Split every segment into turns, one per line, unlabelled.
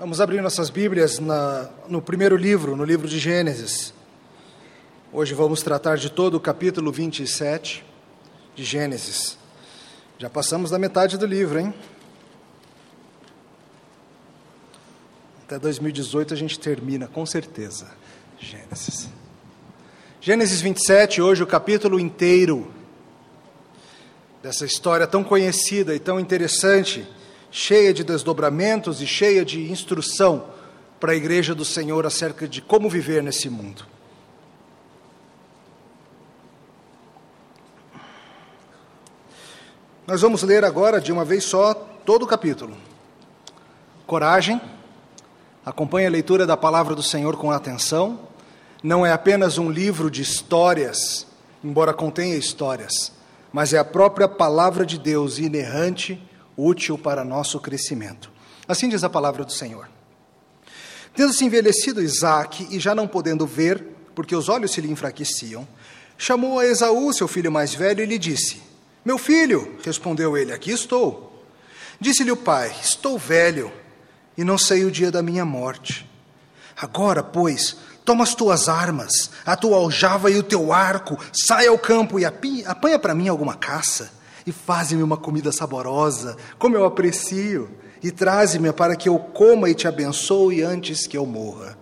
Vamos abrir nossas Bíblias na, no primeiro livro, no livro de Gênesis. Hoje vamos tratar de todo o capítulo 27 de Gênesis. Já passamos da metade do livro, hein? Até 2018 a gente termina, com certeza. Gênesis. Gênesis 27, hoje o capítulo inteiro dessa história tão conhecida e tão interessante cheia de desdobramentos e cheia de instrução para a igreja do Senhor acerca de como viver nesse mundo. Nós vamos ler agora, de uma vez só, todo o capítulo. Coragem, acompanhe a leitura da palavra do Senhor com atenção. Não é apenas um livro de histórias, embora contenha histórias, mas é a própria palavra de Deus inerrante útil para nosso crescimento. Assim diz a palavra do Senhor. Tendo-se envelhecido Isaac e já não podendo ver, porque os olhos se lhe enfraqueciam, chamou a Esaú, seu filho mais velho, e lhe disse: Meu filho, respondeu ele, aqui estou. Disse-lhe o pai: Estou velho e não sei o dia da minha morte. Agora, pois, toma as tuas armas, a tua aljava e o teu arco, sai ao campo e apanha para mim alguma caça e faze-me uma comida saborosa, como eu aprecio, e traze-me para que eu coma e te abençoe antes que eu morra.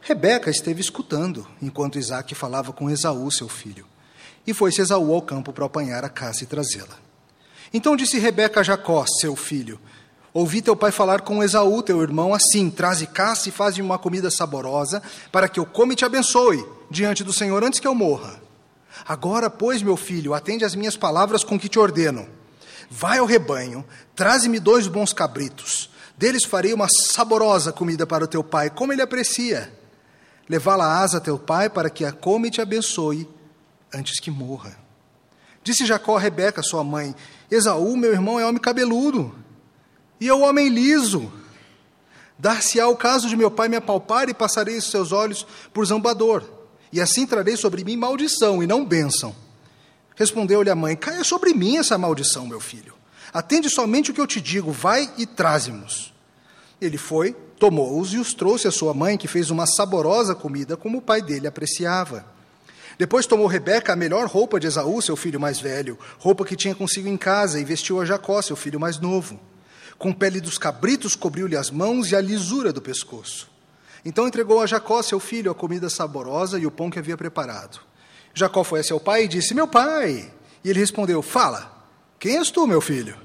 Rebeca esteve escutando enquanto Isaac falava com Esaú, seu filho, e foi-se Esaú ao campo para apanhar a caça e trazê-la. Então disse Rebeca a Jacó, seu filho: Ouvi teu pai falar com Esaú, teu irmão, assim: traze caça e faz-me uma comida saborosa, para que eu come e te abençoe diante do Senhor antes que eu morra. Agora, pois, meu filho, atende às minhas palavras com que te ordeno. Vai ao rebanho, traze-me dois bons cabritos. Deles farei uma saborosa comida para o teu pai, como ele aprecia. Levá-la-ás a teu pai para que a come e te abençoe antes que morra. Disse Jacó a Rebeca, sua mãe: Esaú, meu irmão, é homem cabeludo, e eu homem liso. Dar-se-á o caso de meu pai me apalpar e passarei os seus olhos por zambador e assim trarei sobre mim maldição e não bênção. Respondeu-lhe a mãe: Caia sobre mim essa maldição, meu filho. Atende somente o que eu te digo, vai e traze-nos. Ele foi, tomou-os e os trouxe à sua mãe, que fez uma saborosa comida, como o pai dele apreciava. Depois tomou Rebeca a melhor roupa de Esaú, seu filho mais velho, roupa que tinha consigo em casa, e vestiu a Jacó, seu filho mais novo. Com pele dos cabritos cobriu-lhe as mãos e a lisura do pescoço. Então entregou a Jacó, seu filho, a comida saborosa e o pão que havia preparado. Jacó foi a seu pai e disse: Meu pai. E ele respondeu: Fala, quem és tu, meu filho?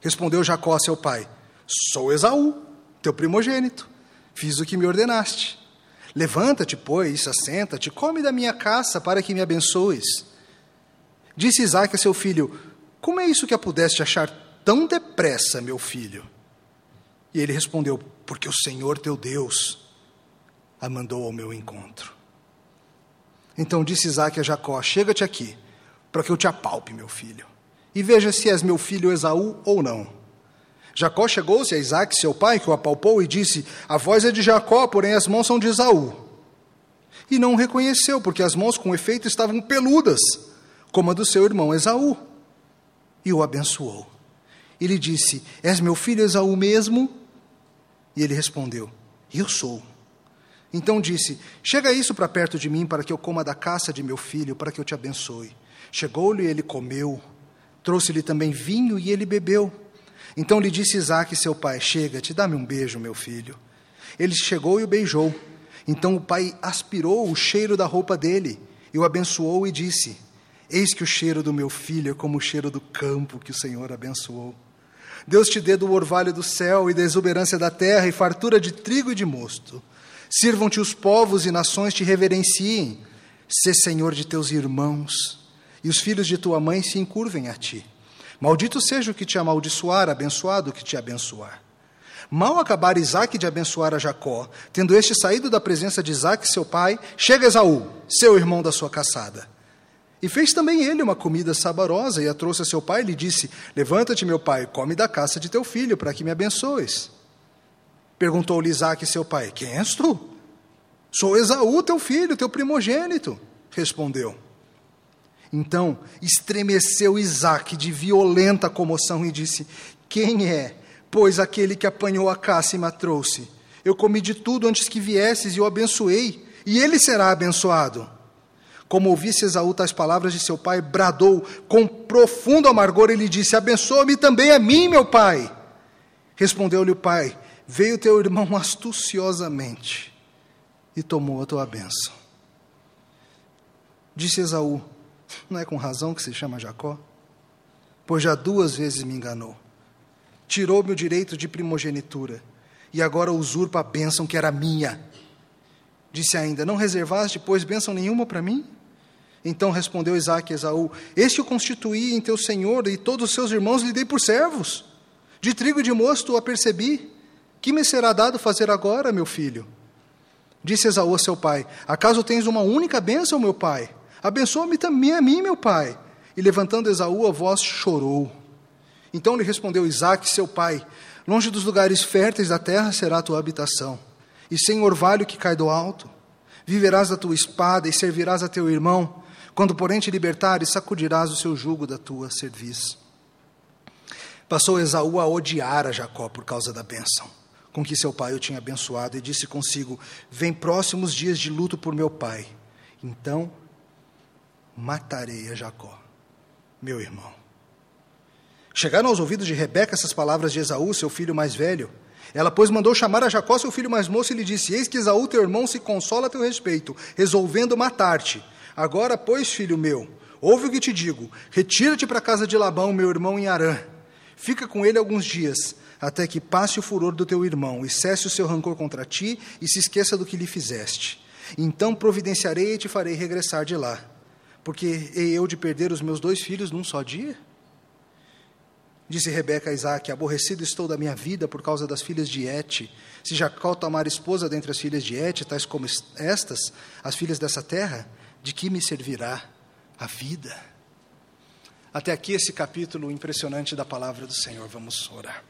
Respondeu Jacó a seu pai: Sou Esaú, teu primogênito. Fiz o que me ordenaste. Levanta-te, pois, assenta-te, come da minha caça para que me abençoes. Disse Isaac a seu filho: Como é isso que a pudeste achar tão depressa, meu filho? E ele respondeu: Porque o Senhor teu Deus a mandou ao meu encontro. Então disse Isaac a Jacó: Chega-te aqui, para que eu te apalpe, meu filho, e veja se és meu filho Esaú ou não. Jacó chegou-se a Isaac, seu pai, que o apalpou, e disse: A voz é de Jacó, porém as mãos são de Esaú. E não o reconheceu, porque as mãos com efeito estavam peludas, como a do seu irmão Esaú. E o abençoou. E lhe disse: És meu filho Esaú mesmo? E ele respondeu: Eu sou. Então disse: Chega isso para perto de mim, para que eu coma da caça de meu filho, para que eu te abençoe. Chegou-lhe e ele comeu. Trouxe-lhe também vinho e ele bebeu. Então lhe disse Isaac, seu pai: Chega-te, dá-me um beijo, meu filho. Ele chegou e o beijou. Então o pai aspirou o cheiro da roupa dele e o abençoou e disse: Eis que o cheiro do meu filho é como o cheiro do campo que o Senhor abençoou. Deus te dê do orvalho do céu e da exuberância da terra e fartura de trigo e de mosto. Sirvam-te os povos e nações te reverenciem. Sê senhor de teus irmãos e os filhos de tua mãe se encurvem a ti. Maldito seja o que te amaldiçoar, abençoado o que te abençoar. Mal acabar Isaac de abençoar a Jacó, tendo este saído da presença de Isaac, seu pai, chega Esaú, seu irmão da sua caçada. E fez também ele uma comida saborosa e a trouxe a seu pai e lhe disse: Levanta-te, meu pai, come da caça de teu filho, para que me abençoes. Perguntou-lhe Isaac, seu pai: Quem és tu? Sou Esaú, teu filho, teu primogênito. Respondeu. Então estremeceu Isaac de violenta comoção e disse: Quem é Pois aquele que apanhou a caça e me trouxe. Eu comi de tudo antes que viesses e o abençoei, e ele será abençoado. Como ouvisse Esaú tais palavras de seu pai, bradou com profundo amargor e lhe disse: Abençoa-me também a mim, meu pai. Respondeu-lhe o pai: Veio teu irmão astuciosamente e tomou a tua bênção. Disse Esaú: Não é com razão que se chama Jacó? Pois já duas vezes me enganou. Tirou-me o direito de primogenitura e agora usurpa a bênção que era minha. Disse ainda: Não reservaste, pois, bênção nenhuma para mim? Então respondeu Isaac a Esaú: Este o constituí em teu senhor, e todos os seus irmãos lhe dei por servos. De trigo e de mosto o apercebi. Que me será dado fazer agora, meu filho? Disse Esaú a seu pai: Acaso tens uma única bênção, meu pai? Abençoa-me também a mim, meu pai. E levantando Esaú a voz, chorou. Então lhe respondeu Isaac, seu pai: Longe dos lugares férteis da terra será a tua habitação, e sem orvalho que cai do alto. Viverás da tua espada e servirás a teu irmão quando, porém, te libertares, sacudirás o seu jugo da tua cerviz. Passou Esaú a odiar a Jacó por causa da bênção com que seu pai o tinha abençoado e disse consigo: Vem próximos dias de luto por meu pai. Então matarei a Jacó, meu irmão. Chegaram aos ouvidos de Rebeca essas palavras de Esaú, seu filho mais velho. Ela, pois, mandou chamar a Jacó, seu filho mais moço, e lhe disse: Eis que Esaú, teu irmão, se consola a teu respeito, resolvendo matar-te. Agora, pois, filho meu, ouve o que te digo: retira-te para a casa de Labão, meu irmão em Arã. Fica com ele alguns dias, até que passe o furor do teu irmão, e cesse o seu rancor contra ti, e se esqueça do que lhe fizeste. Então providenciarei e te farei regressar de lá. Porque hei eu de perder os meus dois filhos num só dia? Disse Rebeca a Isaac: Aborrecido estou da minha vida por causa das filhas de Et. Se Jacó tomar esposa dentre as filhas de Et, tais como estas, as filhas dessa terra, de que me servirá a vida? Até aqui esse capítulo impressionante da palavra do Senhor. Vamos orar.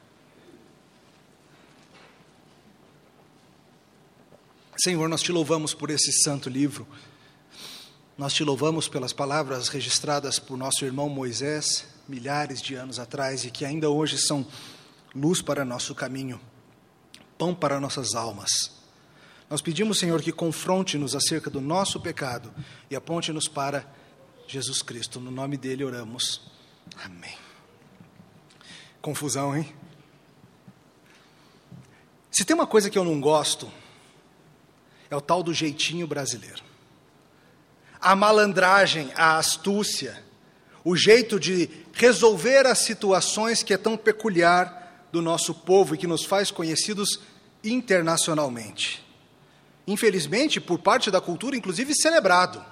Senhor, nós te louvamos por esse santo livro. Nós te louvamos pelas palavras registradas por nosso irmão Moisés, milhares de anos atrás, e que ainda hoje são luz para nosso caminho, pão para nossas almas. Nós pedimos, Senhor, que confronte-nos acerca do nosso pecado e aponte-nos para Jesus Cristo. No nome dele oramos. Amém. Confusão, hein? Se tem uma coisa que eu não gosto, é o tal do jeitinho brasileiro. A malandragem, a astúcia, o jeito de resolver as situações que é tão peculiar do nosso povo e que nos faz conhecidos internacionalmente infelizmente, por parte da cultura, inclusive celebrado.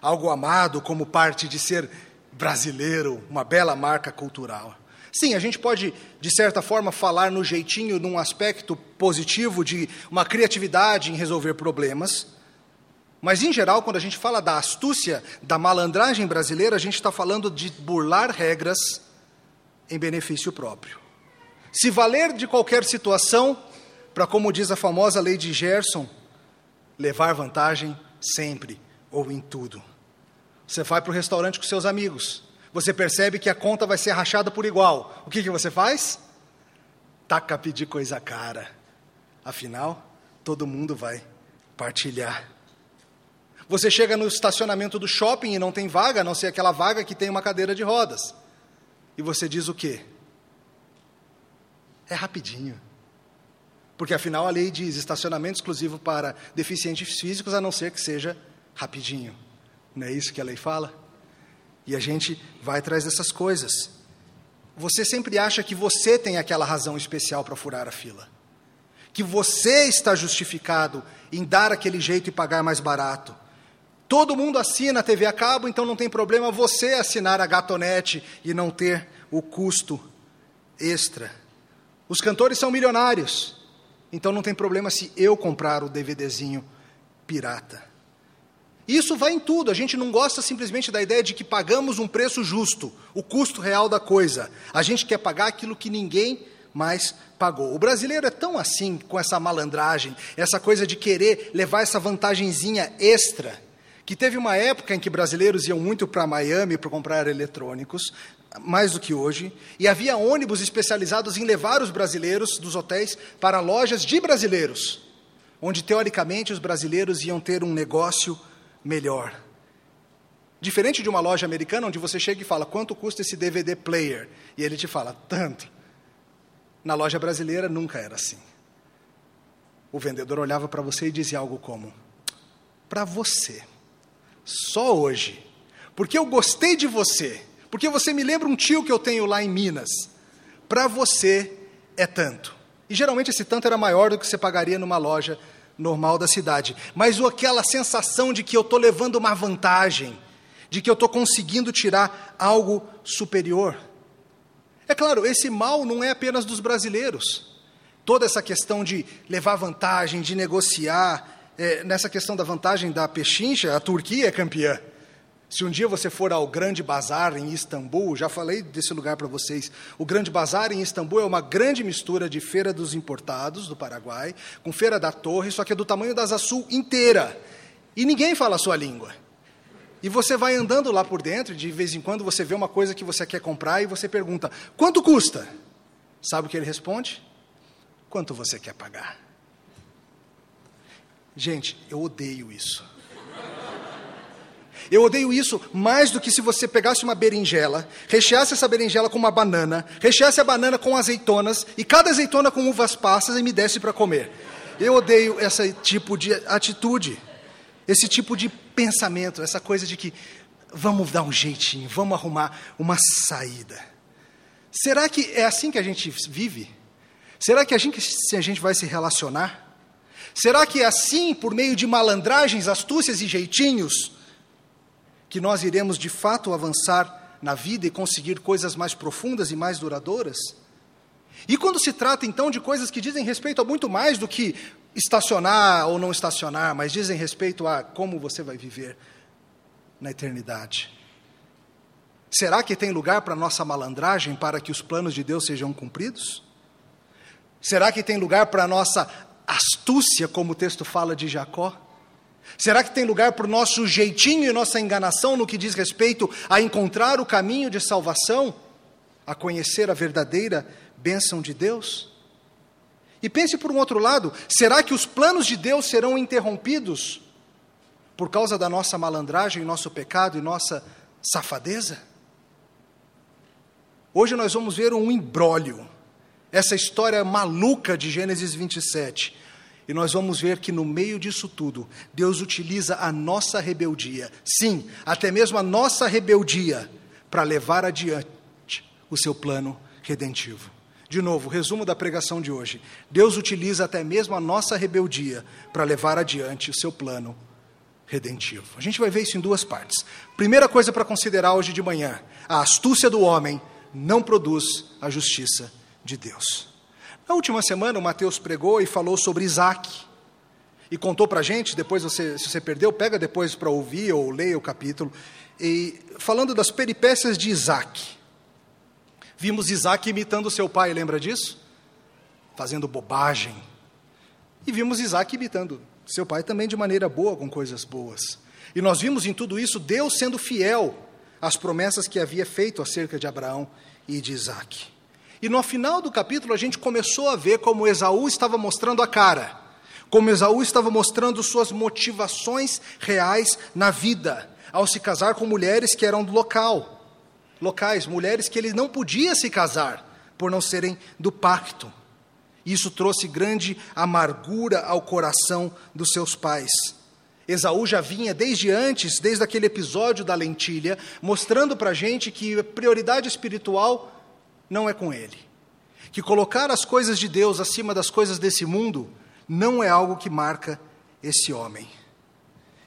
Algo amado como parte de ser brasileiro, uma bela marca cultural. Sim, a gente pode, de certa forma, falar no jeitinho, num aspecto positivo de uma criatividade em resolver problemas, mas, em geral, quando a gente fala da astúcia, da malandragem brasileira, a gente está falando de burlar regras em benefício próprio. Se valer de qualquer situação, para, como diz a famosa lei de Gerson, levar vantagem sempre ou em tudo. Você vai para o restaurante com seus amigos, você percebe que a conta vai ser rachada por igual. O que, que você faz? Taca pedir coisa cara. Afinal, todo mundo vai partilhar. Você chega no estacionamento do shopping e não tem vaga, a não ser aquela vaga que tem uma cadeira de rodas. E você diz o quê? É rapidinho. Porque afinal a lei diz estacionamento exclusivo para deficientes físicos, a não ser que seja rapidinho. Não é isso que a lei fala? E a gente vai atrás dessas coisas. Você sempre acha que você tem aquela razão especial para furar a fila. Que você está justificado em dar aquele jeito e pagar mais barato. Todo mundo assina a TV a cabo, então não tem problema você assinar a gatonete e não ter o custo extra. Os cantores são milionários. Então não tem problema se eu comprar o DVDzinho pirata. Isso vai em tudo. A gente não gosta simplesmente da ideia de que pagamos um preço justo, o custo real da coisa. A gente quer pagar aquilo que ninguém mais pagou. O brasileiro é tão assim com essa malandragem, essa coisa de querer levar essa vantagenzinha extra, que teve uma época em que brasileiros iam muito para Miami para comprar eletrônicos, mais do que hoje, e havia ônibus especializados em levar os brasileiros dos hotéis para lojas de brasileiros, onde teoricamente os brasileiros iam ter um negócio melhor. Diferente de uma loja americana onde você chega e fala quanto custa esse DVD player, e ele te fala tanto. Na loja brasileira nunca era assim. O vendedor olhava para você e dizia algo como: Para você, só hoje, porque eu gostei de você, porque você me lembra um tio que eu tenho lá em Minas, para você é tanto. E geralmente esse tanto era maior do que você pagaria numa loja normal da cidade. Mas aquela sensação de que eu estou levando uma vantagem, de que eu estou conseguindo tirar algo superior. É claro, esse mal não é apenas dos brasileiros toda essa questão de levar vantagem, de negociar, é, nessa questão da vantagem da pechincha, a Turquia é campeã. Se um dia você for ao Grande Bazar em Istambul, já falei desse lugar para vocês. O Grande Bazar em Istambul é uma grande mistura de feira dos importados do Paraguai com feira da Torre, só que é do tamanho da Sul inteira. E ninguém fala a sua língua. E você vai andando lá por dentro, de vez em quando você vê uma coisa que você quer comprar e você pergunta: quanto custa? Sabe o que ele responde? Quanto você quer pagar? Gente, eu odeio isso. Eu odeio isso mais do que se você pegasse uma berinjela, recheasse essa berinjela com uma banana, recheasse a banana com azeitonas e cada azeitona com uvas passas e me desse para comer. Eu odeio esse tipo de atitude, esse tipo de pensamento, essa coisa de que vamos dar um jeitinho, vamos arrumar uma saída. Será que é assim que a gente vive? Será que a gente, a gente vai se relacionar? Será que é assim, por meio de malandragens, astúcias e jeitinhos, que nós iremos de fato avançar na vida e conseguir coisas mais profundas e mais duradouras? E quando se trata então de coisas que dizem respeito a muito mais do que estacionar ou não estacionar, mas dizem respeito a como você vai viver na eternidade. Será que tem lugar para nossa malandragem para que os planos de Deus sejam cumpridos? Será que tem lugar para nossa astúcia, como o texto fala de Jacó? Será que tem lugar para o nosso jeitinho e nossa enganação no que diz respeito a encontrar o caminho de salvação, a conhecer a verdadeira bênção de Deus? E pense por um outro lado: será que os planos de Deus serão interrompidos por causa da nossa malandragem, nosso pecado e nossa safadeza? Hoje nós vamos ver um imbróglio essa história maluca de Gênesis 27. E nós vamos ver que no meio disso tudo, Deus utiliza a nossa rebeldia, sim, até mesmo a nossa rebeldia, para levar adiante o seu plano redentivo. De novo, resumo da pregação de hoje. Deus utiliza até mesmo a nossa rebeldia para levar adiante o seu plano redentivo. A gente vai ver isso em duas partes. Primeira coisa para considerar hoje de manhã: a astúcia do homem não produz a justiça de Deus. Na última semana, o Mateus pregou e falou sobre Isaac. E contou para a gente, depois você, se você perdeu, pega depois para ouvir ou leia o capítulo. E falando das peripécias de Isaac. Vimos Isaac imitando seu pai, lembra disso? Fazendo bobagem. E vimos Isaac imitando seu pai também de maneira boa, com coisas boas. E nós vimos em tudo isso Deus sendo fiel às promessas que havia feito acerca de Abraão e de Isaac. E no final do capítulo a gente começou a ver como Esaú estava mostrando a cara, como Esaú estava mostrando suas motivações reais na vida, ao se casar com mulheres que eram do local, locais, mulheres que ele não podia se casar por não serem do pacto. Isso trouxe grande amargura ao coração dos seus pais. Esaú já vinha desde antes, desde aquele episódio da lentilha, mostrando para a gente que prioridade espiritual não é com Ele. Que colocar as coisas de Deus acima das coisas desse mundo não é algo que marca esse homem.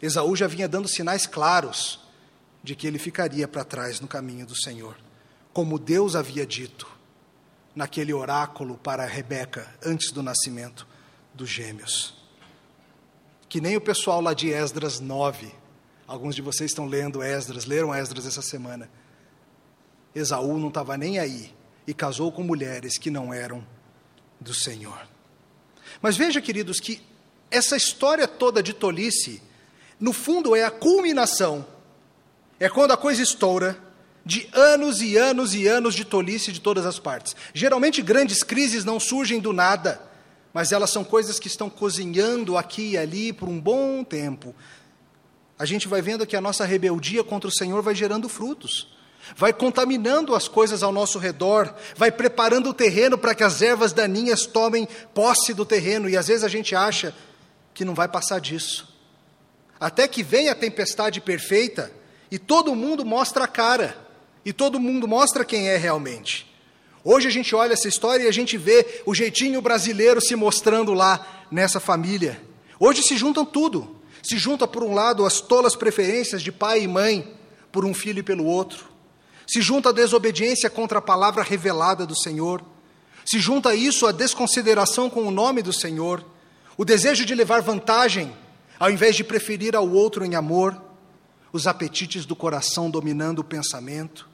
Esaú já vinha dando sinais claros de que ele ficaria para trás no caminho do Senhor, como Deus havia dito naquele oráculo para Rebeca antes do nascimento dos gêmeos. Que nem o pessoal lá de Esdras 9, alguns de vocês estão lendo Esdras, leram Esdras essa semana. Esaú não estava nem aí e casou com mulheres que não eram do Senhor. Mas veja, queridos, que essa história toda de tolice, no fundo, é a culminação, é quando a coisa estoura, de anos e anos e anos de tolice de todas as partes. Geralmente, grandes crises não surgem do nada, mas elas são coisas que estão cozinhando aqui e ali por um bom tempo. A gente vai vendo que a nossa rebeldia contra o Senhor vai gerando frutos, vai contaminando as coisas ao nosso redor, vai preparando o terreno para que as ervas daninhas tomem posse do terreno, e às vezes a gente acha que não vai passar disso. Até que vem a tempestade perfeita e todo mundo mostra a cara, e todo mundo mostra quem é realmente. Hoje a gente olha essa história e a gente vê o jeitinho brasileiro se mostrando lá nessa família. Hoje se juntam tudo. Se junta por um lado as tolas preferências de pai e mãe por um filho e pelo outro. Se junta a desobediência contra a palavra revelada do Senhor. Se junta a isso a desconsideração com o nome do Senhor, o desejo de levar vantagem ao invés de preferir ao outro em amor, os apetites do coração dominando o pensamento.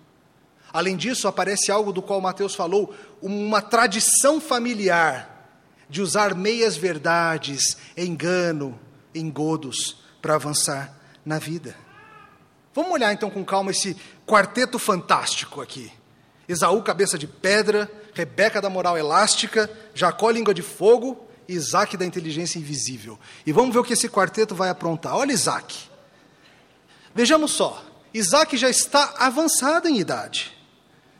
Além disso, aparece algo do qual Mateus falou, uma tradição familiar de usar meias verdades, engano, engodos para avançar na vida. Vamos olhar então com calma esse quarteto fantástico aqui. Esaú, cabeça de pedra, Rebeca da moral elástica, Jacó, língua de fogo, Isaac da inteligência invisível. E vamos ver o que esse quarteto vai aprontar. Olha Isaac. Vejamos só. Isaac já está avançado em idade.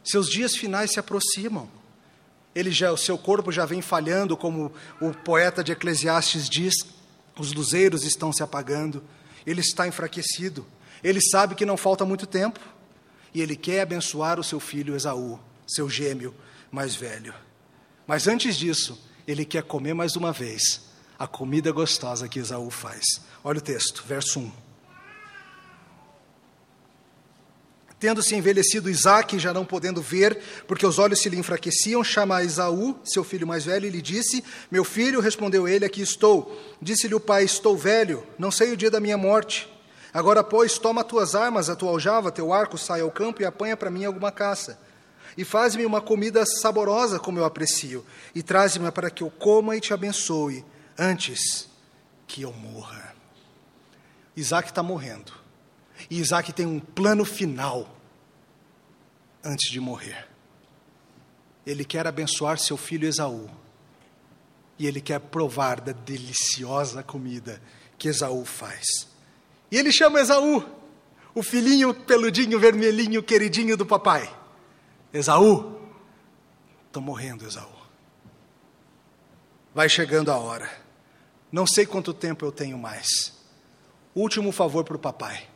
Seus dias finais se aproximam. Ele já, o seu corpo já vem falhando, como o poeta de Eclesiastes diz. Os luzeiros estão se apagando. Ele está enfraquecido. Ele sabe que não falta muito tempo. E ele quer abençoar o seu filho Esaú, seu gêmeo mais velho. Mas antes disso, ele quer comer mais uma vez a comida gostosa que Esaú faz. Olha o texto, verso 1. Tendo-se envelhecido Isaac, já não podendo ver, porque os olhos se lhe enfraqueciam, chama Esaú, seu filho mais velho, e lhe disse: Meu filho, respondeu ele, aqui estou. Disse-lhe o pai: Estou velho, não sei o dia da minha morte. Agora, pois, toma tuas armas, a tua aljava, teu arco, sai ao campo e apanha para mim alguma caça e faz-me uma comida saborosa como eu aprecio, e traz-me para que eu coma e te abençoe, antes que eu morra. Isaac está morrendo, e Isaac tem um plano final antes de morrer. Ele quer abençoar seu filho Esaú, e ele quer provar da deliciosa comida que Esaú faz. E ele chama Esaú, o filhinho peludinho, vermelhinho, queridinho do papai. Esaú, estou morrendo, Esaú. Vai chegando a hora. Não sei quanto tempo eu tenho mais. Último favor para o papai.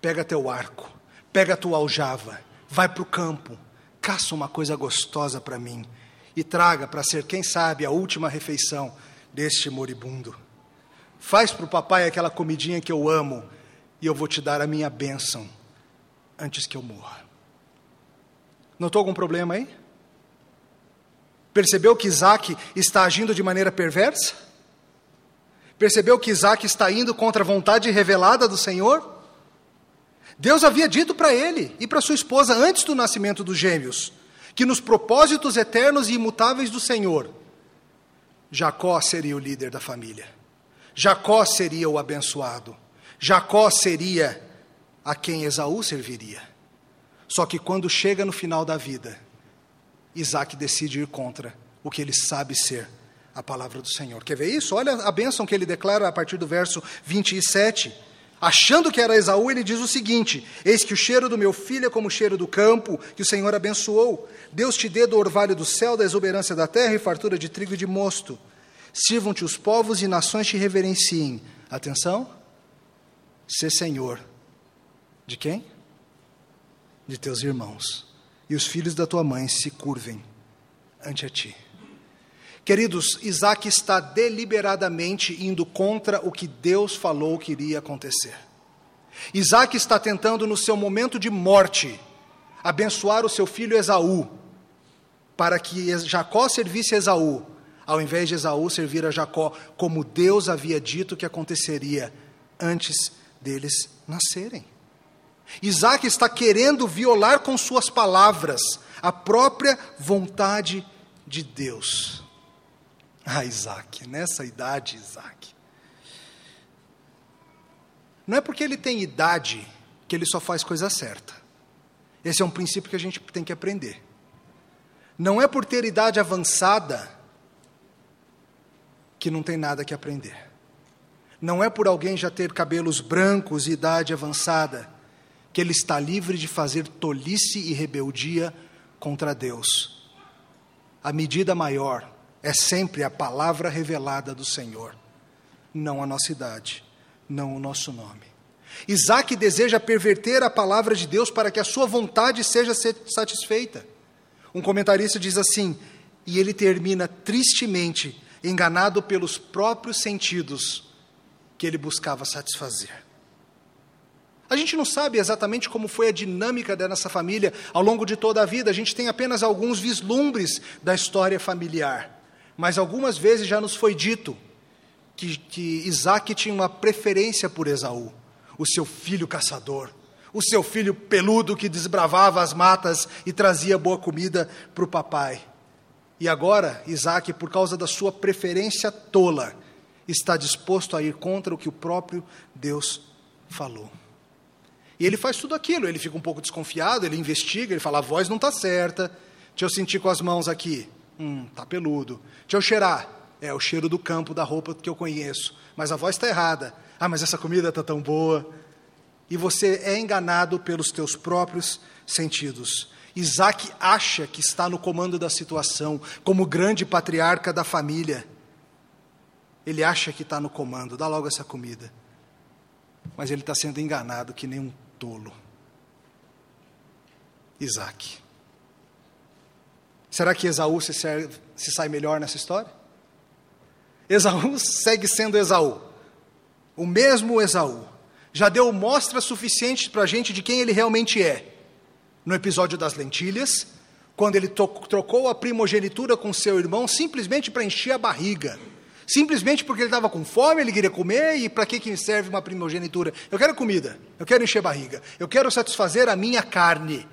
Pega teu arco, pega tua aljava, vai para o campo, caça uma coisa gostosa para mim e traga para ser, quem sabe, a última refeição deste moribundo. Faz para o papai aquela comidinha que eu amo e eu vou te dar a minha bênção antes que eu morra. Notou algum problema aí? Percebeu que Isaac está agindo de maneira perversa? Percebeu que Isaac está indo contra a vontade revelada do Senhor? Deus havia dito para ele e para sua esposa antes do nascimento dos gêmeos que nos propósitos eternos e imutáveis do Senhor, Jacó seria o líder da família. Jacó seria o abençoado. Jacó seria a quem Esaú serviria. Só que quando chega no final da vida, Isaac decide ir contra o que ele sabe ser a palavra do Senhor. Quer ver isso? Olha a bênção que ele declara a partir do verso 27. Achando que era Esaú, ele diz o seguinte: Eis que o cheiro do meu filho é como o cheiro do campo, que o Senhor abençoou. Deus te dê do orvalho do céu, da exuberância da terra e fartura de trigo e de mosto. Sirvam-te os povos e nações te reverenciem. Atenção, ser Senhor. De quem? de teus irmãos, e os filhos da tua mãe se curvem ante a ti. Queridos, Isaac está deliberadamente indo contra o que Deus falou que iria acontecer. Isaac está tentando, no seu momento de morte, abençoar o seu filho Esaú, para que Jacó servisse Esaú, ao invés de Esaú servir a Jacó, como Deus havia dito que aconteceria antes deles nascerem. Isaac está querendo violar com suas palavras a própria vontade de Deus. Ah, Isaac, nessa idade, Isaac. Não é porque ele tem idade que ele só faz coisa certa. Esse é um princípio que a gente tem que aprender. Não é por ter idade avançada que não tem nada que aprender. Não é por alguém já ter cabelos brancos e idade avançada que ele está livre de fazer tolice e rebeldia contra Deus. A medida maior é sempre a palavra revelada do Senhor, não a nossa idade, não o nosso nome. Isaac deseja perverter a palavra de Deus para que a sua vontade seja satisfeita. Um comentarista diz assim: e ele termina tristemente enganado pelos próprios sentidos que ele buscava satisfazer. A gente não sabe exatamente como foi a dinâmica dessa família ao longo de toda a vida, a gente tem apenas alguns vislumbres da história familiar. Mas algumas vezes já nos foi dito que, que Isaac tinha uma preferência por Esaú, o seu filho caçador, o seu filho peludo que desbravava as matas e trazia boa comida para o papai. E agora, Isaac, por causa da sua preferência tola, está disposto a ir contra o que o próprio Deus falou. E ele faz tudo aquilo, ele fica um pouco desconfiado, ele investiga, ele fala: a voz não está certa, deixa eu sentir com as mãos aqui. Hum, tá peludo. Deixa eu cheirar. É o cheiro do campo, da roupa que eu conheço. Mas a voz está errada. Ah, mas essa comida está tão boa. E você é enganado pelos teus próprios sentidos. Isaac acha que está no comando da situação, como grande patriarca da família. Ele acha que está no comando, dá logo essa comida. Mas ele está sendo enganado que nem um tolo. Isaac. Será que Esaú se, serve, se sai melhor nessa história? Esaú segue sendo Esaú, o mesmo Esaú. Já deu mostra suficiente para a gente de quem ele realmente é no episódio das lentilhas, quando ele trocou a primogenitura com seu irmão simplesmente para encher a barriga. Simplesmente porque ele estava com fome, ele queria comer, e para que, que serve uma primogenitura? Eu quero comida, eu quero encher a barriga, eu quero satisfazer a minha carne.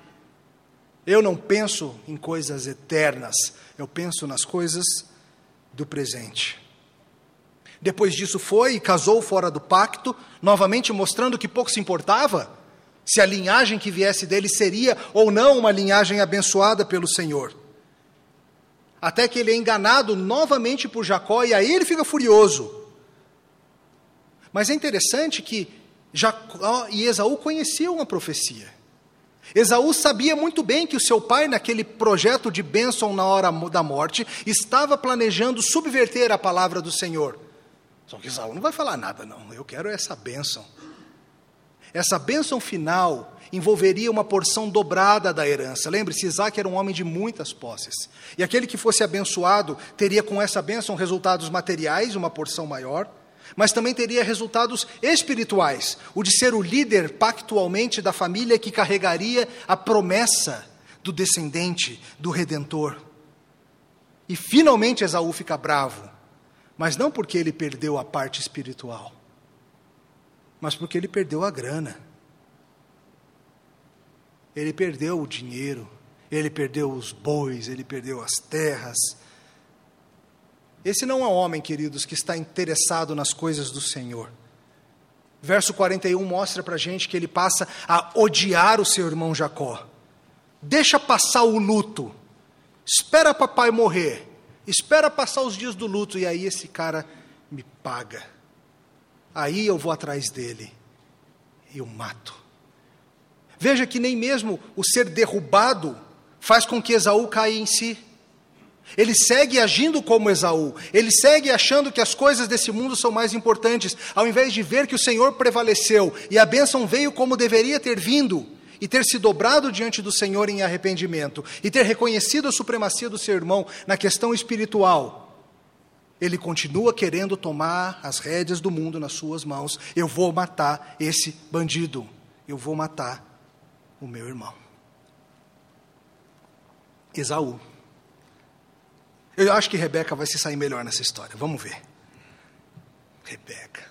Eu não penso em coisas eternas, eu penso nas coisas do presente. Depois disso foi e casou fora do pacto, novamente mostrando que pouco se importava se a linhagem que viesse dele seria ou não uma linhagem abençoada pelo Senhor. Até que ele é enganado novamente por Jacó e aí ele fica furioso. Mas é interessante que Jacó e Esaú conheciam a profecia. Esaú sabia muito bem que o seu pai, naquele projeto de bênção na hora da morte, estava planejando subverter a palavra do Senhor. Só que Esaú não vai falar nada, não. Eu quero essa bênção. Essa bênção final envolveria uma porção dobrada da herança. Lembre-se, Isaac era um homem de muitas posses. E aquele que fosse abençoado teria com essa bênção resultados materiais, uma porção maior, mas também teria resultados espirituais, o de ser o líder pactualmente da família que carregaria a promessa do descendente, do redentor. E finalmente Esaú fica bravo, mas não porque ele perdeu a parte espiritual mas porque ele perdeu a grana. Ele perdeu o dinheiro, ele perdeu os bois, ele perdeu as terras. Esse não é um homem, queridos, que está interessado nas coisas do Senhor. Verso 41 mostra para a gente que ele passa a odiar o seu irmão Jacó. Deixa passar o luto, espera papai morrer, espera passar os dias do luto, e aí esse cara me paga aí eu vou atrás dele e o mato. Veja que nem mesmo o ser derrubado faz com que Esaú caia em si. Ele segue agindo como Esaú, ele segue achando que as coisas desse mundo são mais importantes, ao invés de ver que o Senhor prevaleceu e a bênção veio como deveria ter vindo, e ter se dobrado diante do Senhor em arrependimento, e ter reconhecido a supremacia do seu irmão na questão espiritual ele continua querendo tomar as rédeas do mundo nas suas mãos. Eu vou matar esse bandido. Eu vou matar o meu irmão. Esaú. Eu acho que Rebeca vai se sair melhor nessa história. Vamos ver. Rebeca.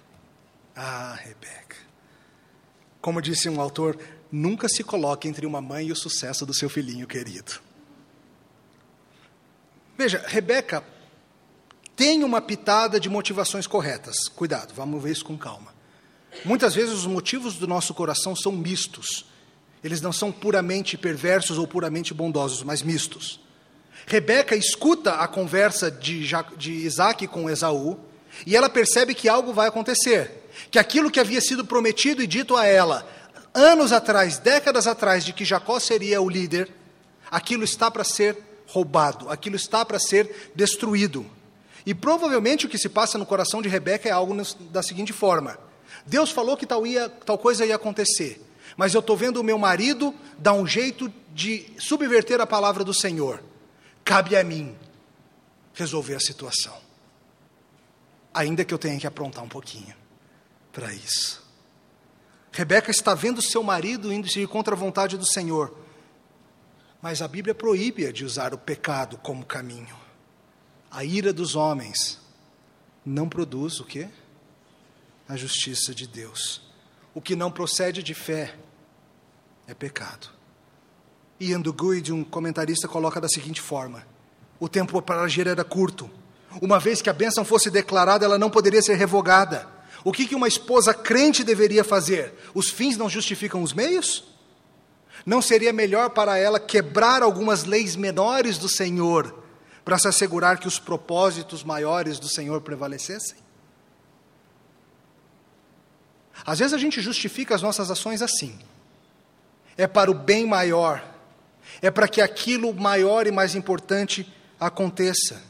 Ah, Rebeca. Como disse um autor, nunca se coloque entre uma mãe e o sucesso do seu filhinho querido. Veja, Rebeca tem uma pitada de motivações corretas. Cuidado, vamos ver isso com calma. Muitas vezes os motivos do nosso coração são mistos. Eles não são puramente perversos ou puramente bondosos, mas mistos. Rebeca escuta a conversa de, de Isaac com Esaú e ela percebe que algo vai acontecer. Que aquilo que havia sido prometido e dito a ela anos atrás, décadas atrás, de que Jacó seria o líder, aquilo está para ser roubado, aquilo está para ser destruído. E provavelmente o que se passa no coração de Rebeca é algo da seguinte forma: Deus falou que tal, ia, tal coisa ia acontecer, mas eu estou vendo o meu marido dar um jeito de subverter a palavra do Senhor. Cabe a mim resolver a situação. Ainda que eu tenha que aprontar um pouquinho para isso. Rebeca está vendo seu marido indo se contra a vontade do Senhor. Mas a Bíblia proíbe-a de usar o pecado como caminho. A ira dos homens não produz o quê? A justiça de Deus. O que não procede de fé é pecado. Ian Duguid, um comentarista, coloca da seguinte forma: o tempo para agir era curto. Uma vez que a bênção fosse declarada, ela não poderia ser revogada. O que, que uma esposa crente deveria fazer? Os fins não justificam os meios? Não seria melhor para ela quebrar algumas leis menores do Senhor para se assegurar que os propósitos maiores do Senhor prevalecessem? Às vezes a gente justifica as nossas ações assim. É para o bem maior, é para que aquilo maior e mais importante aconteça.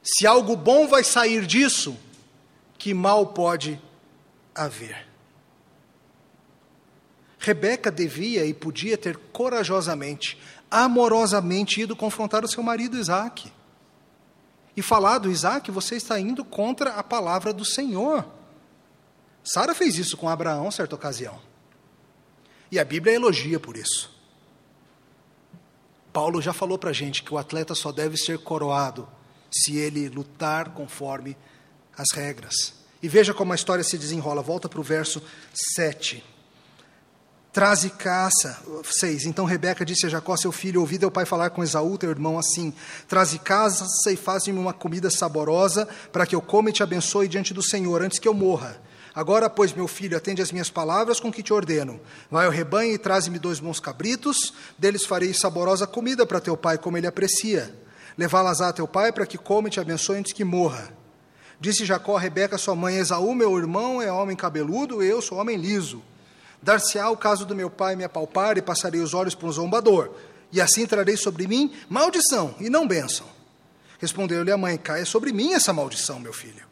Se algo bom vai sair disso, que mal pode haver? Rebeca devia e podia ter corajosamente, amorosamente ido confrontar o seu marido Isaac. E falado, Isaac, você está indo contra a palavra do Senhor. Sara fez isso com Abraão, certa ocasião. E a Bíblia elogia por isso. Paulo já falou para a gente que o atleta só deve ser coroado se ele lutar conforme as regras. E veja como a história se desenrola. Volta para o verso 7. Traze caça. 6. Então Rebeca disse a Jacó, seu filho, ouvi teu pai falar com Esaú, teu irmão, assim: Traze caça e faz-me uma comida saborosa, para que eu coma e te abençoe diante do Senhor, antes que eu morra. Agora, pois, meu filho, atende as minhas palavras com que te ordeno. Vai ao rebanho e traze-me dois bons cabritos, deles farei saborosa comida para teu pai, como ele aprecia. Levá-las a teu pai para que coma e te abençoe antes que morra. Disse Jacó a Rebeca, sua mãe, Esaú, meu irmão, é homem cabeludo, eu sou homem liso. Dar-se-á o caso do meu pai me apalpar e passarei os olhos para um zombador, e assim trarei sobre mim maldição e não bênção. Respondeu-lhe a mãe: Caia sobre mim essa maldição, meu filho.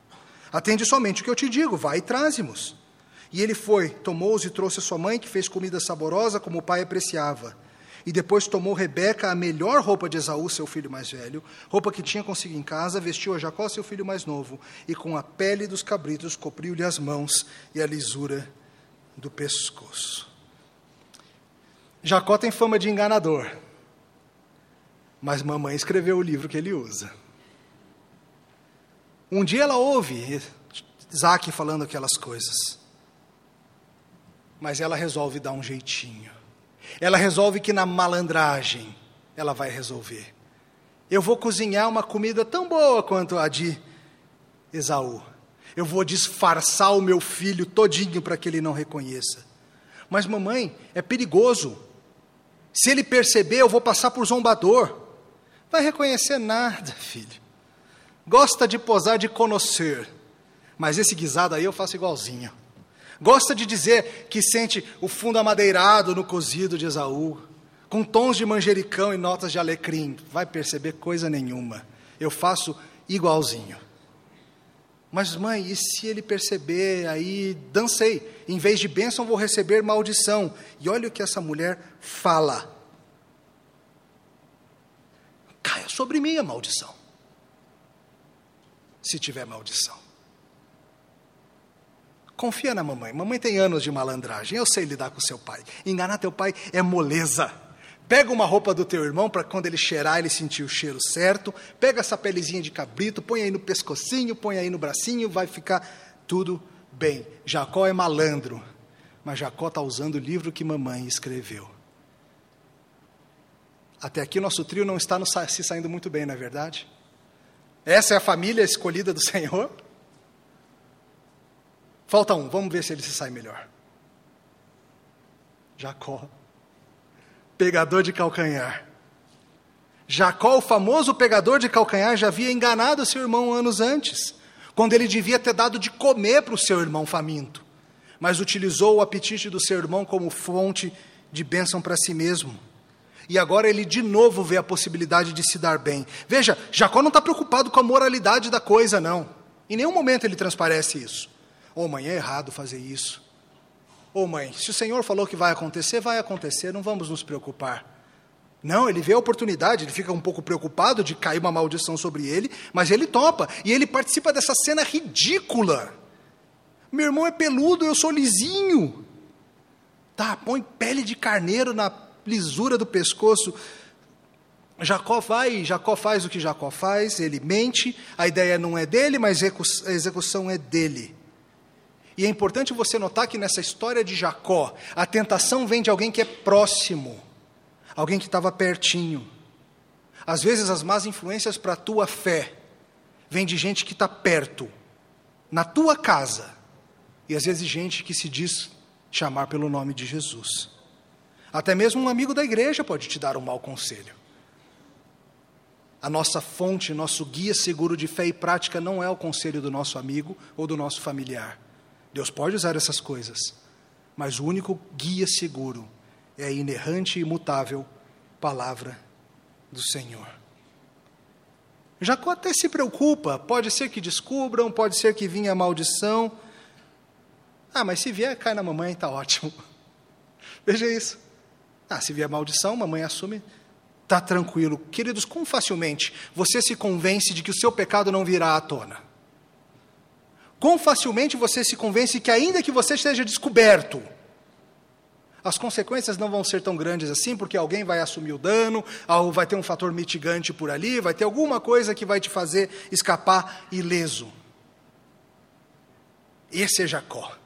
Atende somente o que eu te digo, vai e traze-mos. E ele foi, tomou-os e trouxe a sua mãe, que fez comida saborosa, como o pai apreciava. E depois tomou Rebeca a melhor roupa de Esaú, seu filho mais velho, roupa que tinha consigo em casa, vestiu a Jacó, seu filho mais novo, e com a pele dos cabritos cobriu-lhe as mãos e a lisura do pescoço. Jacó tem fama de enganador, mas mamãe escreveu o livro que ele usa. Um dia ela ouve Isaac falando aquelas coisas, mas ela resolve dar um jeitinho. Ela resolve que na malandragem ela vai resolver. Eu vou cozinhar uma comida tão boa quanto a de Esaú. Eu vou disfarçar o meu filho todinho para que ele não reconheça. Mas mamãe, é perigoso. Se ele perceber, eu vou passar por zombador. Vai reconhecer nada, filho. Gosta de posar de conhecer, mas esse guisado aí eu faço igualzinho. Gosta de dizer que sente o fundo amadeirado no cozido de Esaú, com tons de manjericão e notas de alecrim. Vai perceber coisa nenhuma. Eu faço igualzinho. Mas, mãe, e se ele perceber, aí dancei. Em vez de bênção, vou receber maldição. E olha o que essa mulher fala: caia sobre mim a maldição se tiver maldição. Confia na mamãe. Mamãe tem anos de malandragem. Eu sei lidar com seu pai. Enganar teu pai é moleza. Pega uma roupa do teu irmão para quando ele cheirar, ele sentir o cheiro certo. Pega essa pelezinha de cabrito, põe aí no pescocinho, põe aí no bracinho, vai ficar tudo bem. Jacó é malandro, mas Jacó está usando o livro que mamãe escreveu. Até aqui nosso trio não está se saindo muito bem, não é verdade? Essa é a família escolhida do Senhor? Falta um, vamos ver se ele se sai melhor. Jacó, pegador de calcanhar. Jacó, o famoso pegador de calcanhar, já havia enganado seu irmão anos antes, quando ele devia ter dado de comer para o seu irmão faminto, mas utilizou o apetite do seu irmão como fonte de bênção para si mesmo. E agora ele de novo vê a possibilidade de se dar bem. Veja, Jacó não está preocupado com a moralidade da coisa, não. Em nenhum momento ele transparece isso. Oh, mãe, é errado fazer isso. Ô oh, mãe, se o Senhor falou que vai acontecer, vai acontecer, não vamos nos preocupar. Não, ele vê a oportunidade, ele fica um pouco preocupado de cair uma maldição sobre ele, mas ele topa. E ele participa dessa cena ridícula. Meu irmão é peludo, eu sou lisinho. Tá, põe pele de carneiro na lisura do pescoço. Jacó vai, Jacó faz o que Jacó faz, ele mente, a ideia não é dele, mas a execução é dele. E é importante você notar que nessa história de Jacó, a tentação vem de alguém que é próximo, alguém que estava pertinho. Às vezes as más influências para a tua fé vêm de gente que está perto, na tua casa, e às vezes gente que se diz chamar pelo nome de Jesus. Até mesmo um amigo da igreja pode te dar um mau conselho. A nossa fonte, nosso guia seguro de fé e prática não é o conselho do nosso amigo ou do nosso familiar. Deus pode usar essas coisas, mas o único guia seguro é a inerrante e imutável palavra do Senhor. Jacó até se preocupa, pode ser que descubram, pode ser que vinha maldição. Ah, mas se vier, cai na mamãe, está ótimo. Veja isso. Ah, se vier maldição, mamãe assume, está tranquilo. Queridos, como facilmente você se convence de que o seu pecado não virá à tona? Quão facilmente você se convence que, ainda que você esteja descoberto, as consequências não vão ser tão grandes assim, porque alguém vai assumir o dano, vai ter um fator mitigante por ali, vai ter alguma coisa que vai te fazer escapar ileso. Esse é Jacó.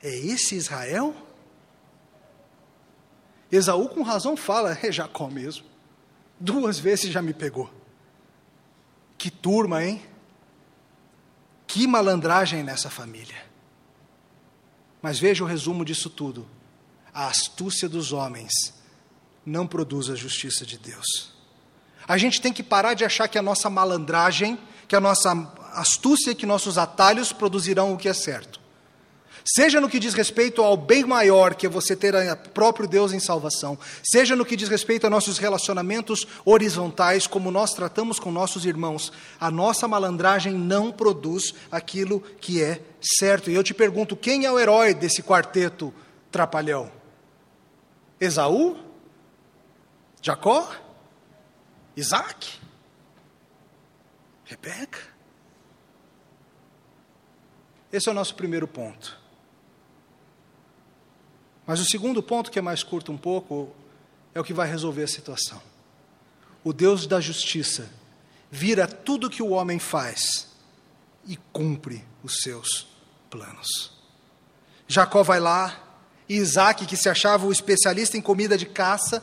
É esse Israel? Esaú, com razão, fala: é Jacó mesmo. Duas vezes já me pegou. Que turma, hein? Que malandragem nessa família. Mas veja o resumo disso tudo. A astúcia dos homens não produz a justiça de Deus. A gente tem que parar de achar que a nossa malandragem, que a nossa astúcia, que nossos atalhos produzirão o que é certo. Seja no que diz respeito ao bem maior, que é você ter o próprio Deus em salvação, seja no que diz respeito a nossos relacionamentos horizontais, como nós tratamos com nossos irmãos, a nossa malandragem não produz aquilo que é certo. E eu te pergunto: quem é o herói desse quarteto trapalhão? Esaú? Jacó? Isaac? Rebeca? Esse é o nosso primeiro ponto. Mas o segundo ponto, que é mais curto um pouco, é o que vai resolver a situação. O Deus da justiça vira tudo que o homem faz e cumpre os seus planos. Jacó vai lá, e Isaac, que se achava o especialista em comida de caça,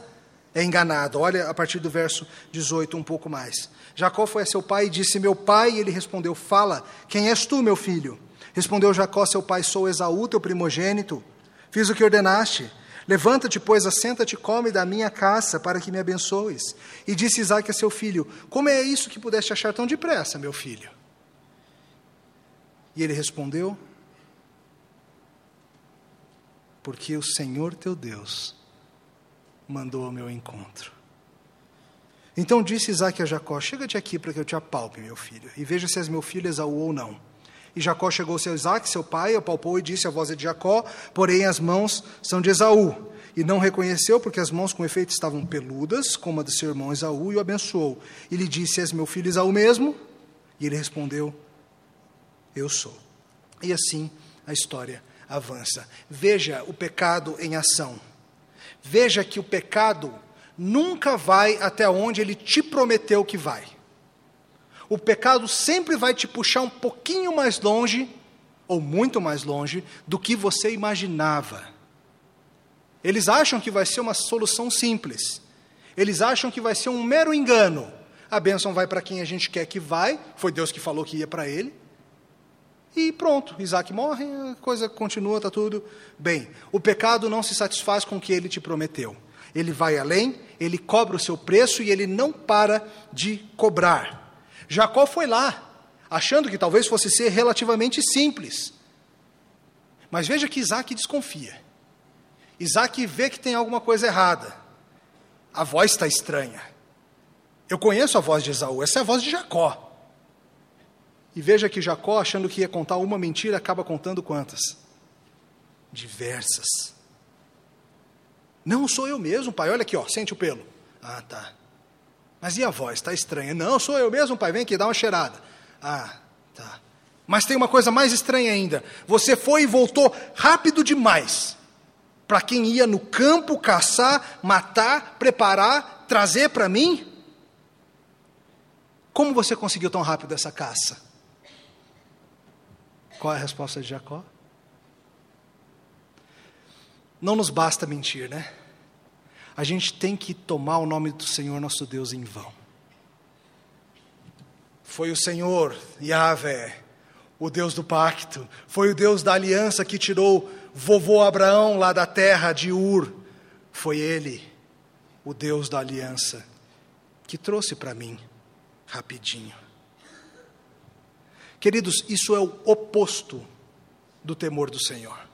é enganado. Olha a partir do verso 18 um pouco mais. Jacó foi a seu pai e disse: Meu pai, e ele respondeu: Fala, quem és tu, meu filho? Respondeu Jacó, seu pai: Sou Esaú, teu primogênito. Fiz o que ordenaste. Levanta-te, pois, assenta-te, come da minha caça, para que me abençoes. E disse Isaac a seu filho: Como é isso que pudeste achar tão depressa, meu filho? E ele respondeu: Porque o Senhor teu Deus mandou ao meu encontro. Então disse Isaac a Jacó: Chega-te aqui para que eu te apalpe, meu filho, e veja se és meu filho Esaú ou não. E Jacó chegou-se a Isaac, seu pai, apalpou e disse: A voz é de Jacó, porém as mãos são de Esaú. E não reconheceu, porque as mãos com efeito estavam peludas, como a do seu irmão Esaú, e o abençoou. E lhe disse: És meu filho Esaú mesmo? E ele respondeu: Eu sou. E assim a história avança. Veja o pecado em ação. Veja que o pecado nunca vai até onde ele te prometeu que vai o pecado sempre vai te puxar um pouquinho mais longe, ou muito mais longe, do que você imaginava. Eles acham que vai ser uma solução simples. Eles acham que vai ser um mero engano. A bênção vai para quem a gente quer que vai, foi Deus que falou que ia para ele. E pronto, Isaac morre, a coisa continua, está tudo bem. O pecado não se satisfaz com o que ele te prometeu. Ele vai além, ele cobra o seu preço e ele não para de cobrar. Jacó foi lá, achando que talvez fosse ser relativamente simples. Mas veja que Isaac desconfia. Isaac vê que tem alguma coisa errada. A voz está estranha. Eu conheço a voz de Esaú, essa é a voz de Jacó. E veja que Jacó, achando que ia contar uma mentira, acaba contando quantas? Diversas. Não, sou eu mesmo, pai. Olha aqui, ó, sente o pelo. Ah, tá. Mas e a voz? Está estranha. Não, sou eu mesmo, pai. Vem aqui, dá uma cheirada. Ah, tá. Mas tem uma coisa mais estranha ainda. Você foi e voltou rápido demais. Para quem ia no campo caçar, matar, preparar, trazer para mim? Como você conseguiu tão rápido essa caça? Qual é a resposta de Jacó? Não nos basta mentir, né? A gente tem que tomar o nome do Senhor nosso Deus em vão. Foi o Senhor, Yahvé, o Deus do pacto, foi o Deus da aliança que tirou vovô Abraão lá da terra de Ur. Foi Ele, o Deus da aliança, que trouxe para mim rapidinho. Queridos, isso é o oposto do temor do Senhor.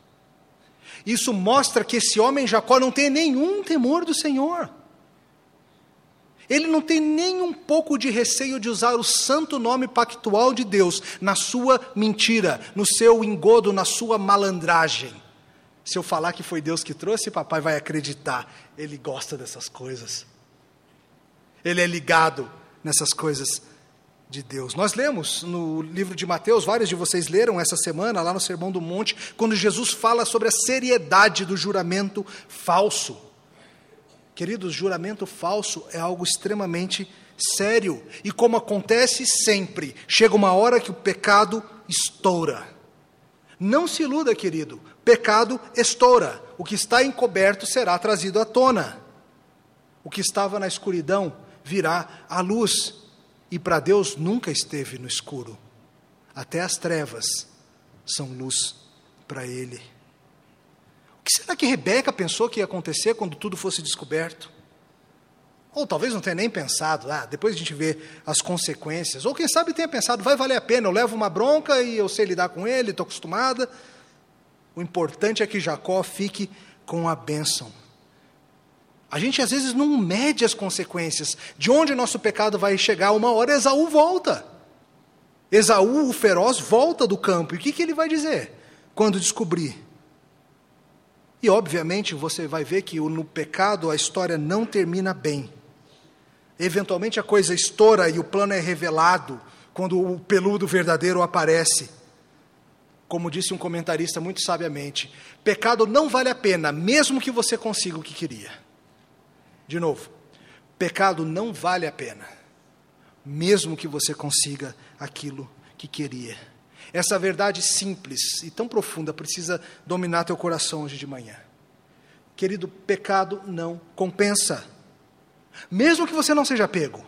Isso mostra que esse homem Jacó não tem nenhum temor do Senhor. Ele não tem nem um pouco de receio de usar o santo nome pactual de Deus na sua mentira, no seu engodo, na sua malandragem. Se eu falar que foi Deus que trouxe, papai vai acreditar. Ele gosta dessas coisas. Ele é ligado nessas coisas de Deus. Nós lemos no livro de Mateus, vários de vocês leram essa semana, lá no Sermão do Monte, quando Jesus fala sobre a seriedade do juramento falso. Queridos, juramento falso é algo extremamente sério. E como acontece sempre, chega uma hora que o pecado estoura. Não se iluda, querido, pecado estoura. O que está encoberto será trazido à tona. O que estava na escuridão virá à luz e para Deus nunca esteve no escuro. Até as trevas são luz para Ele. O que será que Rebeca pensou que ia acontecer quando tudo fosse descoberto? Ou talvez não tenha nem pensado, ah, depois a gente vê as consequências. Ou quem sabe tenha pensado, vai valer a pena, eu levo uma bronca e eu sei lidar com ele, estou acostumada. O importante é que Jacó fique com a bênção. A gente às vezes não mede as consequências. De onde o nosso pecado vai chegar, uma hora Esaú volta. Esaú, o feroz, volta do campo. E o que, que ele vai dizer quando descobrir? E obviamente você vai ver que no pecado a história não termina bem. Eventualmente a coisa estoura e o plano é revelado quando o peludo verdadeiro aparece. Como disse um comentarista muito sabiamente, pecado não vale a pena, mesmo que você consiga o que queria. De novo, pecado não vale a pena, mesmo que você consiga aquilo que queria. Essa verdade simples e tão profunda precisa dominar teu coração hoje de manhã. Querido, pecado não compensa. Mesmo que você não seja pego,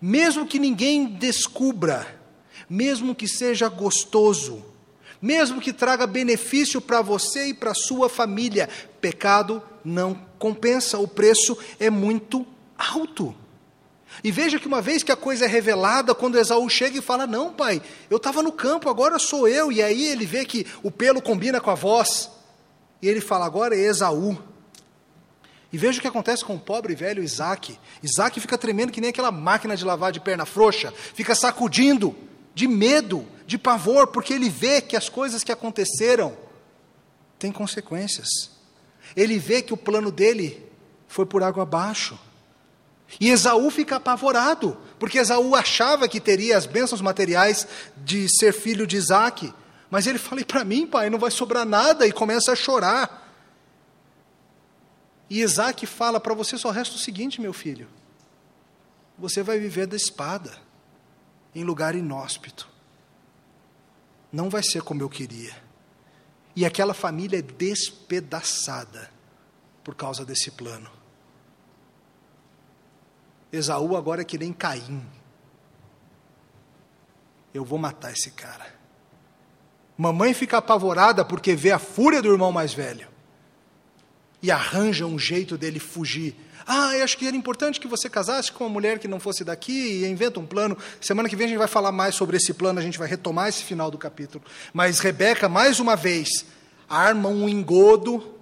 mesmo que ninguém descubra, mesmo que seja gostoso, mesmo que traga benefício para você e para sua família, pecado não compensa, o preço é muito alto. E veja que uma vez que a coisa é revelada, quando Esaú chega e fala: Não, pai, eu estava no campo, agora sou eu. E aí ele vê que o pelo combina com a voz. E ele fala: Agora é Esaú. E veja o que acontece com o pobre velho Isaac. Isaac fica tremendo que nem aquela máquina de lavar de perna frouxa, fica sacudindo de medo, de pavor, porque ele vê que as coisas que aconteceram têm consequências. Ele vê que o plano dele foi por água abaixo. E Esaú fica apavorado, porque Esaú achava que teria as bênçãos materiais de ser filho de Isaac. Mas ele fala: para mim, pai, não vai sobrar nada, e começa a chorar. E Isaac fala: para você só resta o seguinte, meu filho: você vai viver da espada, em lugar inóspito. Não vai ser como eu queria. E aquela família é despedaçada por causa desse plano. Esaú agora é que nem Caim. Eu vou matar esse cara. Mamãe fica apavorada porque vê a fúria do irmão mais velho e arranja um jeito dele fugir. Ah, eu acho que era importante que você casasse com uma mulher que não fosse daqui e inventa um plano. Semana que vem a gente vai falar mais sobre esse plano, a gente vai retomar esse final do capítulo. Mas Rebeca, mais uma vez, arma um engodo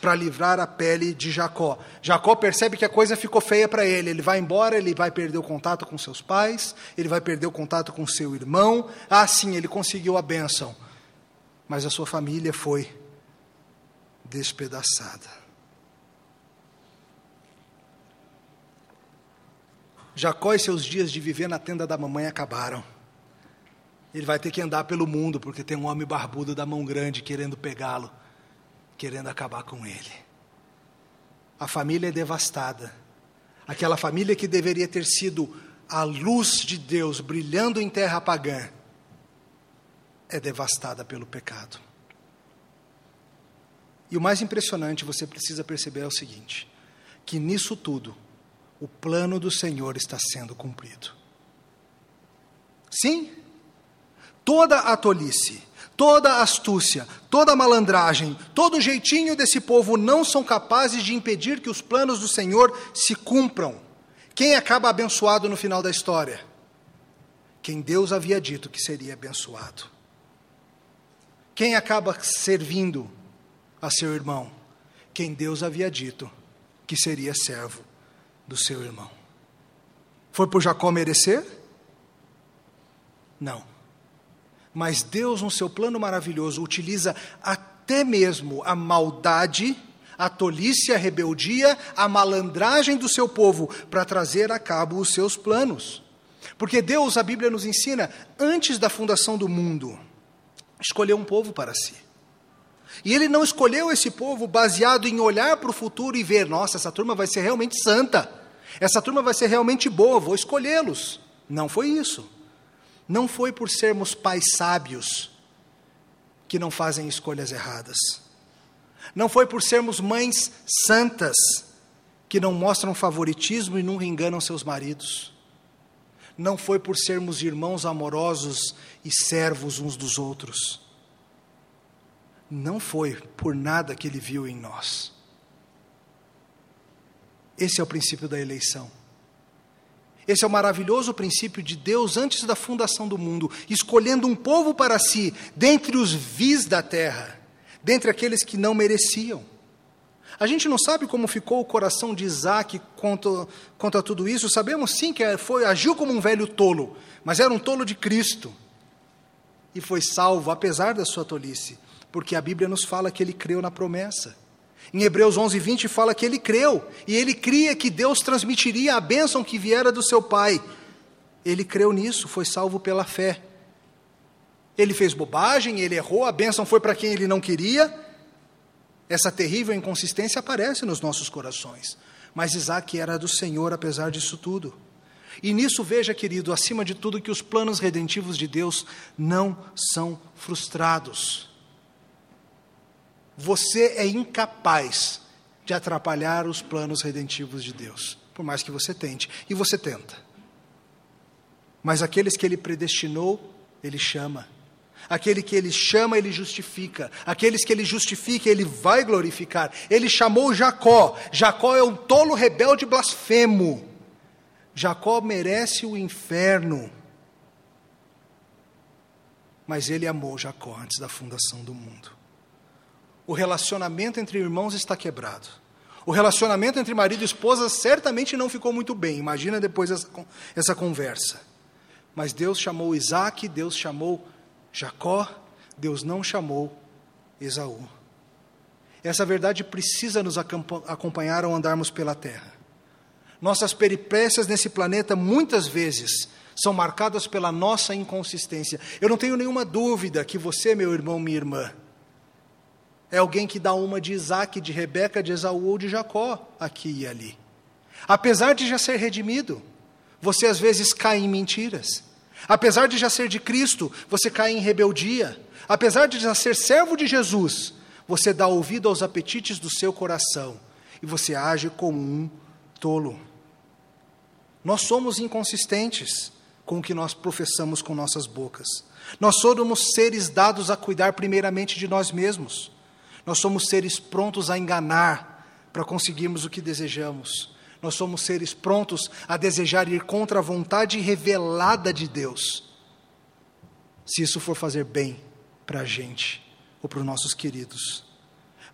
para livrar a pele de Jacó. Jacó percebe que a coisa ficou feia para ele. Ele vai embora, ele vai perder o contato com seus pais, ele vai perder o contato com seu irmão. Ah, sim, ele conseguiu a bênção. Mas a sua família foi despedaçada. Jacó e seus dias de viver na tenda da mamãe acabaram. Ele vai ter que andar pelo mundo, porque tem um homem barbudo da mão grande querendo pegá-lo querendo acabar com ele. A família é devastada. Aquela família que deveria ter sido a luz de Deus brilhando em terra pagã, é devastada pelo pecado. E o mais impressionante, você precisa perceber é o seguinte: que nisso tudo, o plano do Senhor está sendo cumprido. Sim, toda a tolice, Toda astúcia, toda malandragem, todo jeitinho desse povo não são capazes de impedir que os planos do Senhor se cumpram. Quem acaba abençoado no final da história? Quem Deus havia dito que seria abençoado. Quem acaba servindo a seu irmão? Quem Deus havia dito que seria servo do seu irmão. Foi por Jacó merecer? Não. Mas Deus, no seu plano maravilhoso, utiliza até mesmo a maldade, a tolice, a rebeldia, a malandragem do seu povo para trazer a cabo os seus planos. Porque Deus, a Bíblia nos ensina, antes da fundação do mundo, escolheu um povo para si. E ele não escolheu esse povo baseado em olhar para o futuro e ver, nossa, essa turma vai ser realmente santa, essa turma vai ser realmente boa, vou escolhê-los. Não foi isso. Não foi por sermos pais sábios que não fazem escolhas erradas. Não foi por sermos mães santas que não mostram favoritismo e nunca enganam seus maridos. Não foi por sermos irmãos amorosos e servos uns dos outros. Não foi por nada que ele viu em nós. Esse é o princípio da eleição. Esse é o maravilhoso princípio de Deus antes da fundação do mundo, escolhendo um povo para si, dentre os vis da terra, dentre aqueles que não mereciam. A gente não sabe como ficou o coração de Isaac quanto, quanto a tudo isso. Sabemos sim que foi, agiu como um velho tolo, mas era um tolo de Cristo. E foi salvo, apesar da sua tolice, porque a Bíblia nos fala que ele creu na promessa. Em Hebreus 11, 20 fala que ele creu, e ele cria que Deus transmitiria a bênção que viera do seu pai. Ele creu nisso, foi salvo pela fé. Ele fez bobagem, ele errou, a bênção foi para quem ele não queria. Essa terrível inconsistência aparece nos nossos corações. Mas Isaac era do Senhor apesar disso tudo. E nisso veja, querido, acima de tudo, que os planos redentivos de Deus não são frustrados. Você é incapaz de atrapalhar os planos redentivos de Deus, por mais que você tente. E você tenta. Mas aqueles que ele predestinou, ele chama. Aquele que ele chama, ele justifica. Aqueles que ele justifica, ele vai glorificar. Ele chamou Jacó. Jacó é um tolo rebelde blasfemo. Jacó merece o inferno. Mas ele amou Jacó antes da fundação do mundo o relacionamento entre irmãos está quebrado. O relacionamento entre marido e esposa certamente não ficou muito bem. Imagina depois essa, essa conversa. Mas Deus chamou Isaac, Deus chamou Jacó, Deus não chamou Esaú. Essa verdade precisa nos acompanhar ao andarmos pela terra. Nossas peripécias nesse planeta muitas vezes são marcadas pela nossa inconsistência. Eu não tenho nenhuma dúvida que você, meu irmão, minha irmã, é alguém que dá uma de Isaac, de Rebeca, de Esaú ou de Jacó, aqui e ali. Apesar de já ser redimido, você às vezes cai em mentiras. Apesar de já ser de Cristo, você cai em rebeldia. Apesar de já ser servo de Jesus, você dá ouvido aos apetites do seu coração e você age como um tolo. Nós somos inconsistentes, com o que nós professamos com nossas bocas. Nós somos seres dados a cuidar primeiramente de nós mesmos. Nós somos seres prontos a enganar para conseguirmos o que desejamos. Nós somos seres prontos a desejar ir contra a vontade revelada de Deus, se isso for fazer bem para a gente ou para os nossos queridos.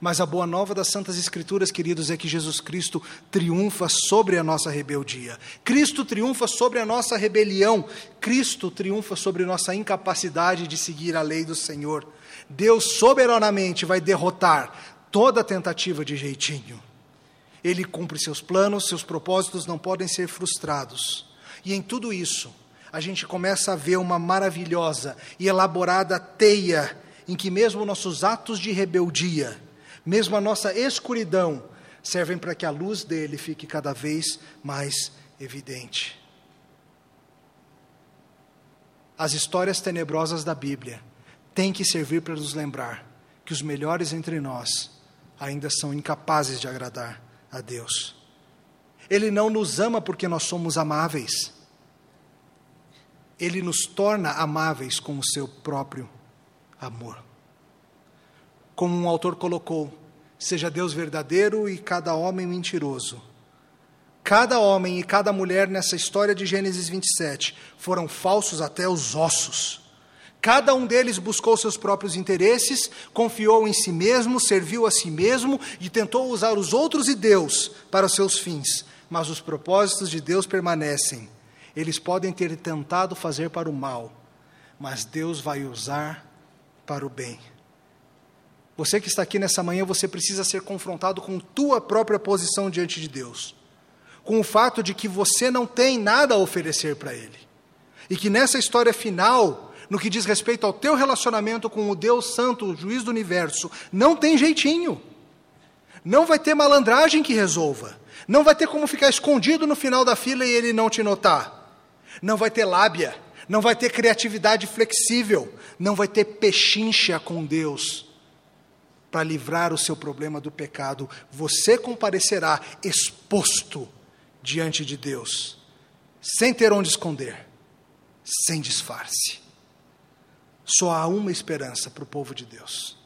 Mas a boa nova das Santas Escrituras, queridos, é que Jesus Cristo triunfa sobre a nossa rebeldia. Cristo triunfa sobre a nossa rebelião. Cristo triunfa sobre nossa incapacidade de seguir a lei do Senhor. Deus soberanamente vai derrotar toda tentativa de jeitinho. Ele cumpre seus planos, seus propósitos não podem ser frustrados. E em tudo isso, a gente começa a ver uma maravilhosa e elaborada teia em que mesmo nossos atos de rebeldia, mesmo a nossa escuridão, servem para que a luz dele fique cada vez mais evidente. As histórias tenebrosas da Bíblia têm que servir para nos lembrar que os melhores entre nós ainda são incapazes de agradar a Deus. Ele não nos ama porque nós somos amáveis. Ele nos torna amáveis com o seu próprio amor como um autor colocou, seja Deus verdadeiro e cada homem mentiroso. Cada homem e cada mulher nessa história de Gênesis 27 foram falsos até os ossos. Cada um deles buscou seus próprios interesses, confiou em si mesmo, serviu a si mesmo e tentou usar os outros e Deus para os seus fins. Mas os propósitos de Deus permanecem. Eles podem ter tentado fazer para o mal, mas Deus vai usar para o bem. Você que está aqui nessa manhã, você precisa ser confrontado com tua própria posição diante de Deus. Com o fato de que você não tem nada a oferecer para Ele. E que nessa história final, no que diz respeito ao teu relacionamento com o Deus Santo, o juiz do universo, não tem jeitinho. Não vai ter malandragem que resolva. Não vai ter como ficar escondido no final da fila e ele não te notar. Não vai ter lábia. Não vai ter criatividade flexível. Não vai ter pechincha com Deus para livrar o seu problema do pecado, você comparecerá exposto diante de Deus, sem ter onde esconder, sem disfarce. Só há uma esperança para o povo de Deus.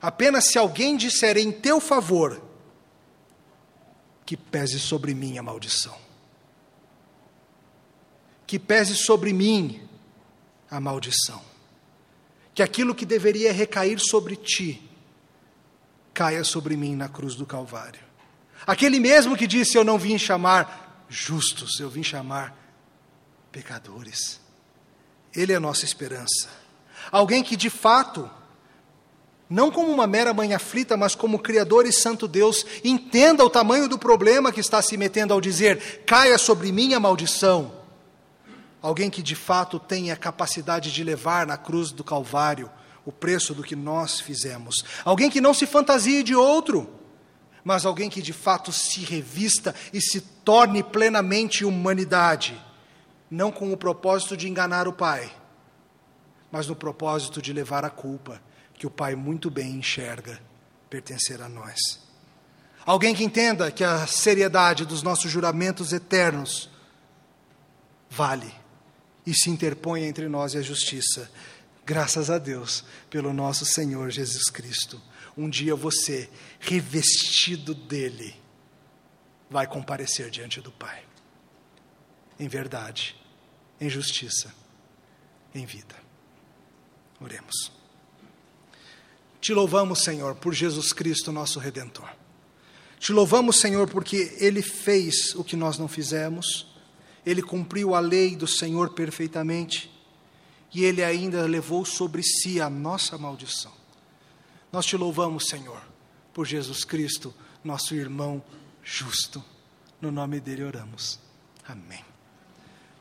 Apenas se alguém disser em teu favor, que pese sobre mim a maldição. Que pese sobre mim a maldição. Que aquilo que deveria recair sobre ti, caia sobre mim na cruz do Calvário. Aquele mesmo que disse: Eu não vim chamar justos, eu vim chamar pecadores. Ele é a nossa esperança. Alguém que de fato, não como uma mera mãe aflita, mas como Criador e Santo Deus, entenda o tamanho do problema que está se metendo ao dizer: caia sobre mim a maldição. Alguém que de fato tenha capacidade de levar na cruz do Calvário o preço do que nós fizemos. Alguém que não se fantasie de outro, mas alguém que de fato se revista e se torne plenamente humanidade, não com o propósito de enganar o Pai, mas no propósito de levar a culpa que o Pai muito bem enxerga pertencer a nós. Alguém que entenda que a seriedade dos nossos juramentos eternos vale e se interponha entre nós e a justiça. Graças a Deus pelo nosso Senhor Jesus Cristo. Um dia você, revestido dele, vai comparecer diante do Pai. Em verdade, em justiça, em vida. Oremos. Te louvamos, Senhor, por Jesus Cristo, nosso redentor. Te louvamos, Senhor, porque ele fez o que nós não fizemos. Ele cumpriu a lei do Senhor perfeitamente e ele ainda levou sobre si a nossa maldição. Nós te louvamos, Senhor, por Jesus Cristo, nosso irmão justo. No nome dele oramos. Amém.